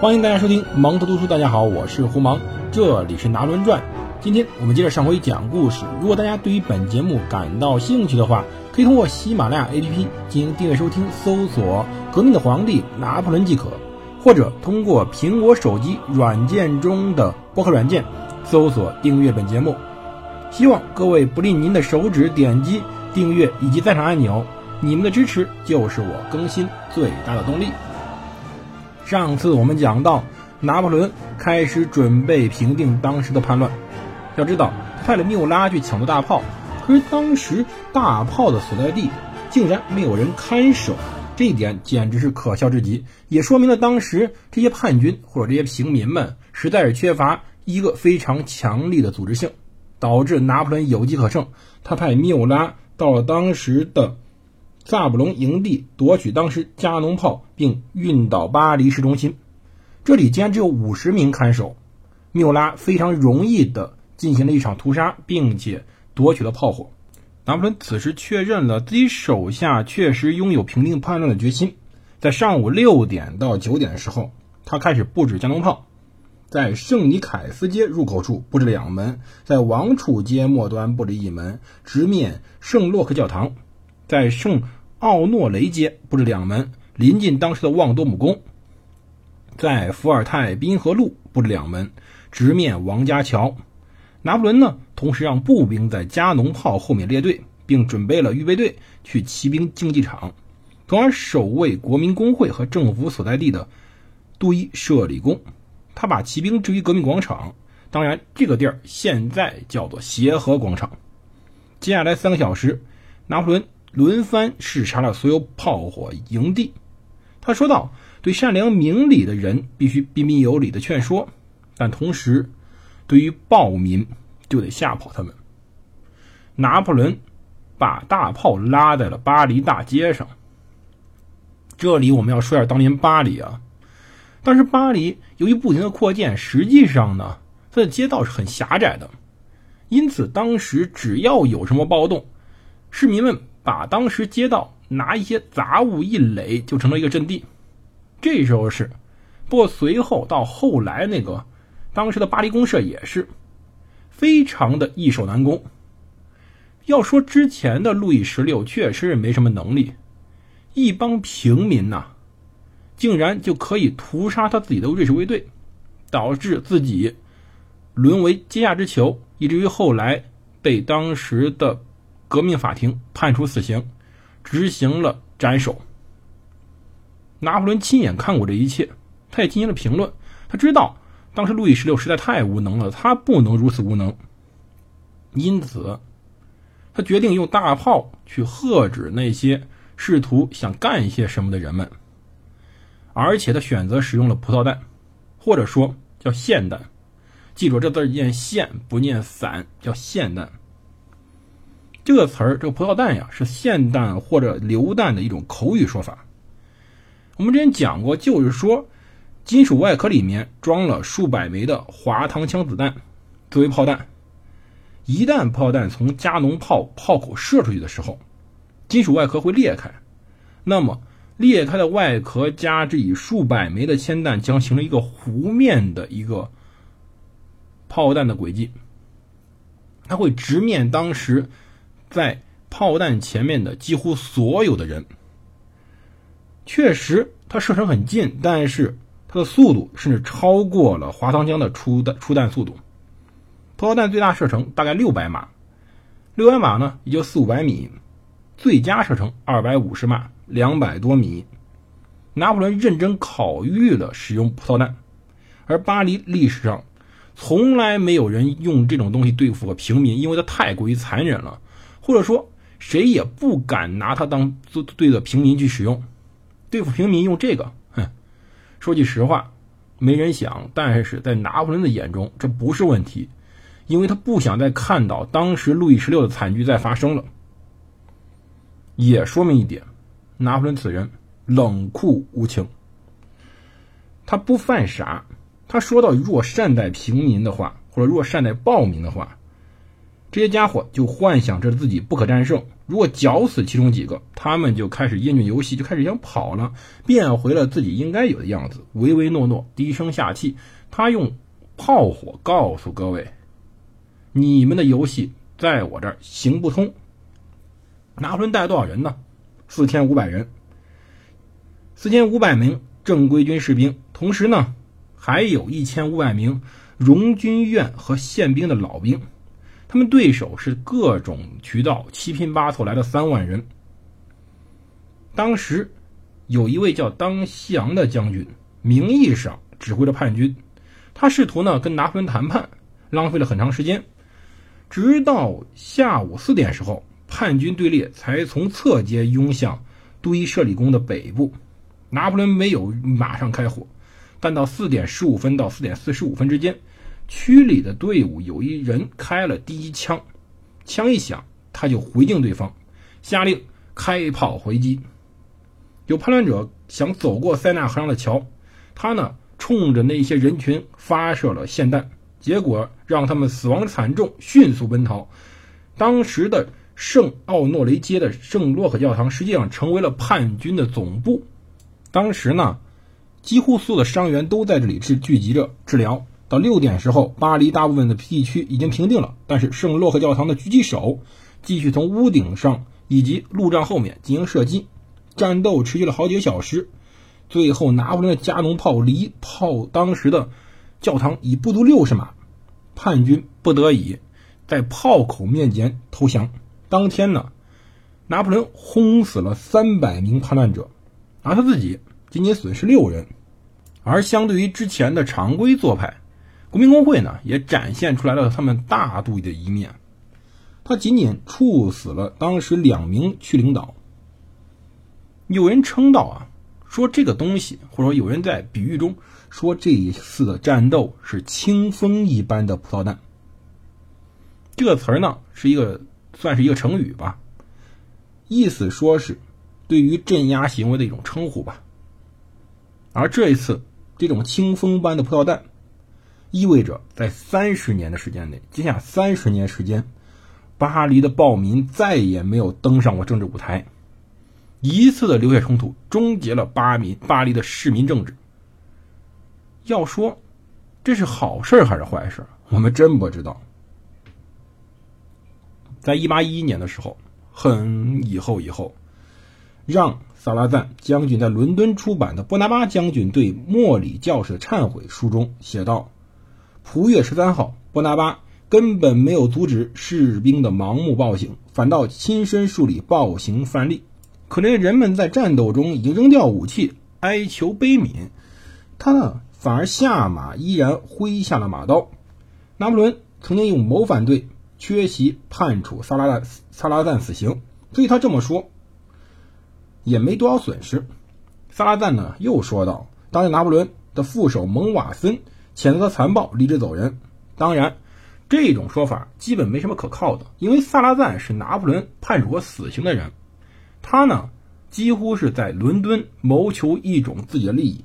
欢迎大家收听蒙头读书。大家好，我是胡芒，这里是拿破仑传。今天我们接着上回讲故事。如果大家对于本节目感到兴趣的话，可以通过喜马拉雅 APP 进行订阅收听，搜索“革命的皇帝拿破仑”即可，或者通过苹果手机软件中的播客软件搜索订阅本节目。希望各位不吝您的手指点击订阅以及赞赏按钮，你们的支持就是我更新最大的动力。上次我们讲到，拿破仑开始准备平定当时的叛乱。要知道，派了缪拉去抢夺大炮，可是当时大炮的所在地竟然没有人看守，这一点简直是可笑至极，也说明了当时这些叛军或者这些平民们实在是缺乏一个非常强力的组织性，导致拿破仑有机可乘。他派缪拉到了当时的。萨布隆营地夺取当时加农炮，并运到巴黎市中心。这里竟然只有五十名看守。缪拉非常容易地进行了一场屠杀，并且夺取了炮火。拿破仑此时确认了自己手下确实拥有平定叛乱的决心。在上午六点到九点的时候，他开始布置加农炮，在圣尼凯斯街入口处布置两门，在王储街末端布置一门，直面圣洛克教堂，在圣。奥诺雷街布置两门，临近当时的旺多姆宫；在伏尔泰滨河路布置两门，直面王家桥。拿破仑呢，同时让步兵在加农炮后面列队，并准备了预备队去骑兵竞技场，从而守卫国民工会和政府所在地的杜伊舍里宫。他把骑兵置于革命广场，当然这个地儿现在叫做协和广场。接下来三个小时，拿破仑。轮番视察了所有炮火营地，他说道：“对善良明理的人必须彬彬有礼的劝说，但同时，对于暴民就得吓跑他们。”拿破仑把大炮拉在了巴黎大街上。这里我们要说一下当年巴黎啊，当时巴黎由于不停的扩建，实际上呢，它的街道是很狭窄的，因此当时只要有什么暴动，市民们。把当时街道拿一些杂物一垒，就成了一个阵地。这时候是，不过随后到后来那个当时的巴黎公社也是非常的易守难攻。要说之前的路易十六确实是没什么能力，一帮平民呐，竟然就可以屠杀他自己的瑞士卫队，导致自己沦为阶下之囚，以至于后来被当时的。革命法庭判处死刑，执行了斩首。拿破仑亲眼看过这一切，他也进行了评论。他知道当时路易十六实在太无能了，他不能如此无能。因此，他决定用大炮去喝止那些试图想干一些什么的人们。而且他选择使用了葡萄弹，或者说叫霰弹。记住这字念霰不念散，叫霰弹。这个词儿，这个葡萄弹呀，是霰弹或者榴弹的一种口语说法。我们之前讲过，就是说，金属外壳里面装了数百枚的滑膛枪子弹作为炮弹。一旦炮弹从加农炮炮口射出去的时候，金属外壳会裂开。那么，裂开的外壳加之以数百枚的铅弹，将形成一个弧面的一个炮弹的轨迹。它会直面当时。在炮弹前面的几乎所有的人，确实它射程很近，但是它的速度甚至超过了滑膛枪的出弹出弹速度。葡萄弹最大射程大概六百码，六百码呢也就四五百米，最佳射程二百五十码，两百多米。拿破仑认真考虑了使用葡萄弹，而巴黎历史上从来没有人用这种东西对付过平民，因为它太过于残忍了。或者说，谁也不敢拿它当做对的平民去使用，对付平民用这个，哼，说句实话，没人想。但是在拿破仑的眼中，这不是问题，因为他不想再看到当时路易十六的惨剧再发生了。也说明一点，拿破仑此人冷酷无情，他不犯傻。他说到，如果善待平民的话，或者如果善待暴民的话。这些家伙就幻想着自己不可战胜，如果绞死其中几个，他们就开始厌倦游戏，就开始想跑了，变回了自己应该有的样子，唯唯诺诺，低声下气。他用炮火告诉各位：“你们的游戏在我这儿行不通。”拿破仑带了多少人呢？四千五百人，四千五百名正规军士兵，同时呢，还有一千五百名荣军院和宪兵的老兵。他们对手是各种渠道七拼八凑来的三万人。当时有一位叫当西昂的将军，名义上指挥着叛军，他试图呢跟拿破仑谈判，浪费了很长时间，直到下午四点时候，叛军队列才从侧街拥向杜伊舍里宫的北部。拿破仑没有马上开火，但到四点十五分到四点四十五分之间。区里的队伍有一人开了第一枪，枪一响，他就回敬对方，下令开炮回击。有叛乱者想走过塞纳河上的桥，他呢冲着那些人群发射了霰弹，结果让他们死亡惨重，迅速奔逃。当时的圣奥诺雷街的圣洛克教堂实际上成为了叛军的总部。当时呢，几乎所有的伤员都在这里治聚集着治疗。到六点时候，巴黎大部分的地区已经平定了，但是圣洛克教堂的狙击手继续从屋顶上以及路障后面进行射击，战斗持续了好几个小时。最后，拿破仑的加农炮离炮当时的教堂已不足六十码，叛军不得已在炮口面前投降。当天呢，拿破仑轰死了三百名叛乱者，而他自己仅仅损失六人。而相对于之前的常规做派，国民工会呢，也展现出来了他们大度的一面。他仅仅处死了当时两名区领导。有人称道啊，说这个东西，或者说有人在比喻中说这一次的战斗是清风一般的葡萄弹。这个词儿呢，是一个算是一个成语吧，意思说是对于镇压行为的一种称呼吧。而这一次，这种清风般的葡萄弹。意味着，在三十年的时间内，接下三十年时间，巴黎的暴民再也没有登上过政治舞台。一次的流血冲突终结了巴民巴黎的市民政治。要说这是好事还是坏事，我们真不知道。在一八一一年的时候，很以后以后，让·萨拉赞将军在伦敦出版的《波拿巴将军对莫里教士的忏悔》书中写道。蒲月十三号，波拿巴根本没有阻止士兵的盲目暴行，反倒亲身树立暴行范例。可怜人们在战斗中已经扔掉武器，哀求悲悯，他呢反而下马依然挥下了马刀。拿破仑曾经用谋反罪缺席判处萨拉赞萨拉赞死刑，所以他这么说也没多少损失。萨拉赞呢又说道：“当年拿破仑的副手蒙瓦森。”谴责残暴，离职走人。当然，这种说法基本没什么可靠的，因为萨拉赞是拿破仑判处过死刑的人，他呢几乎是在伦敦谋求一种自己的利益。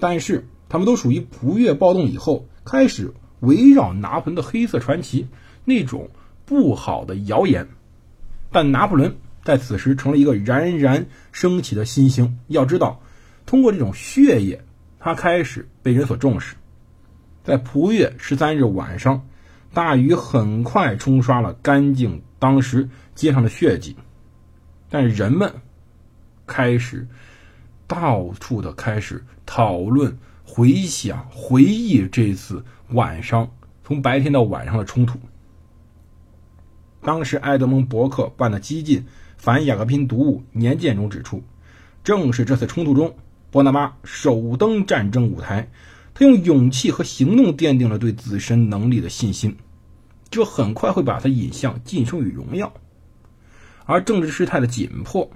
但是，他们都属于普越暴动以后开始围绕拿破仑的黑色传奇那种不好的谣言。但拿破仑在此时成了一个冉冉升起的新星。要知道，通过这种血液。他开始被人所重视，在蒲月十三日晚上，大雨很快冲刷了干净当时街上的血迹，但人们开始到处的开始讨论、回想、回忆这次晚上从白天到晚上的冲突。当时埃德蒙·伯克办的激进反雅各宾读物《年鉴》中指出，正是这次冲突中。波拿巴首登战争舞台，他用勇气和行动奠定了对自身能力的信心，这很快会把他引向晋升与荣耀。而政治事态的紧迫，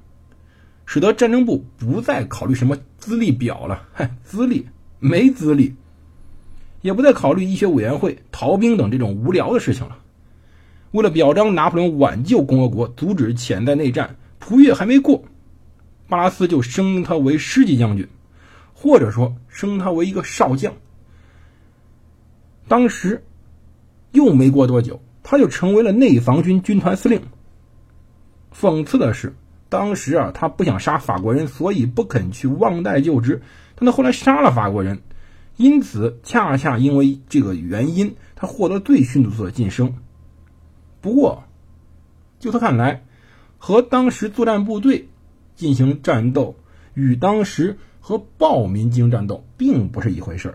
使得战争部不再考虑什么资历表了，嗨，资历没资历，也不再考虑医学委员会、逃兵等这种无聊的事情了。为了表彰拿破仑挽救共和国、阻止潜在内战，普月还没过。巴拉斯就升他为师级将军，或者说升他为一个少将。当时又没过多久，他就成为了内防军军团司令。讽刺的是，当时啊，他不想杀法国人，所以不肯去忘代就职。但他后来杀了法国人，因此恰恰因为这个原因，他获得最迅速的晋升。不过，就他看来，和当时作战部队进行战斗，与当时和暴民进行战斗，并不是一回事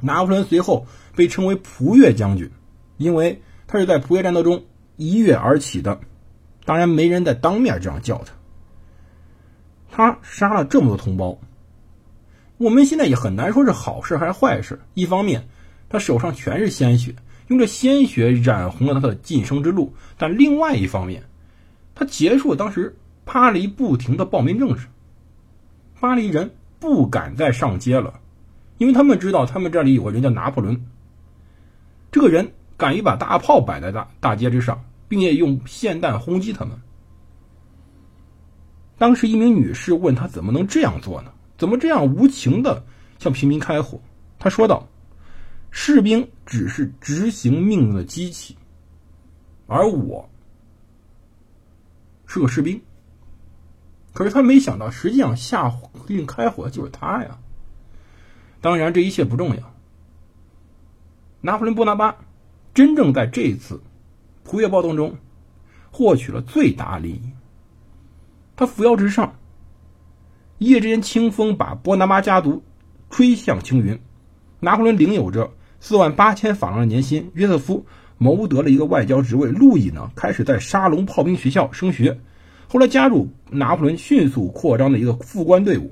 拿破仑随后被称为蒲越将军。因为他是在普越战斗中一跃而起的，当然没人在当面这样叫他。他杀了这么多同胞，我们现在也很难说是好事还是坏事。一方面，他手上全是鲜血，用这鲜血染红了他的晋升之路；但另外一方面，他结束了当时巴黎不停的暴民政治，巴黎人不敢再上街了，因为他们知道他们这里有个人叫拿破仑，这个人。敢于把大炮摆在大大街之上，并且用霰弹轰击他们。当时一名女士问他怎么能这样做呢？怎么这样无情的向平民开火？他说道：“士兵只是执行命令的机器，而我是个士兵。”可是他没想到，实际上下令开火的就是他呀。当然，这一切不重要。拿破仑·波拿巴。真正在这次普越暴动中获取了最大利益。他扶摇直上，一夜之间清风把波拿巴家族吹向青云。拿破仑领有着四万八千法郎的年薪，约瑟夫谋得了一个外交职位，路易呢开始在沙龙炮兵学校升学，后来加入拿破仑迅速扩张的一个副官队伍。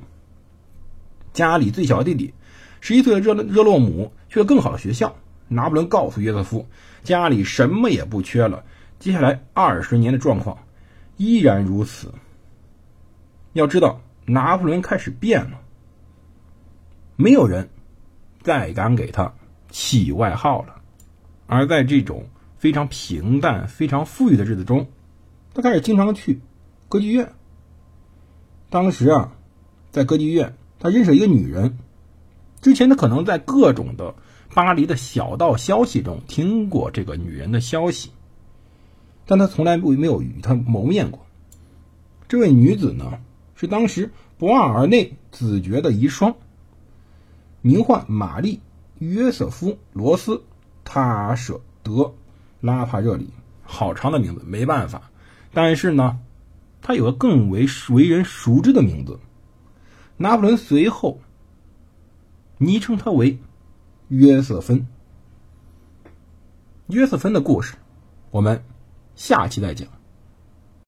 家里最小的弟弟，十一岁的热热洛姆去了更好的学校。拿破仑告诉约瑟夫，家里什么也不缺了。接下来二十年的状况依然如此。要知道，拿破仑开始变了，没有人再敢给他起外号了。而在这种非常平淡、非常富裕的日子中，他开始经常去歌剧院。当时啊，在歌剧院，他认识一个女人。之前他可能在各种的。巴黎的小道消息中听过这个女人的消息，但他从来不没有与她谋面过。这位女子呢，是当时博瓦尔内子爵的遗孀，名唤玛丽·约瑟夫·罗斯·塔舍德·拉帕热里，好长的名字，没办法。但是呢，他有个更为为人熟知的名字，拿破仑随后昵称他为。约瑟芬，约瑟芬的故事，我们下期再讲。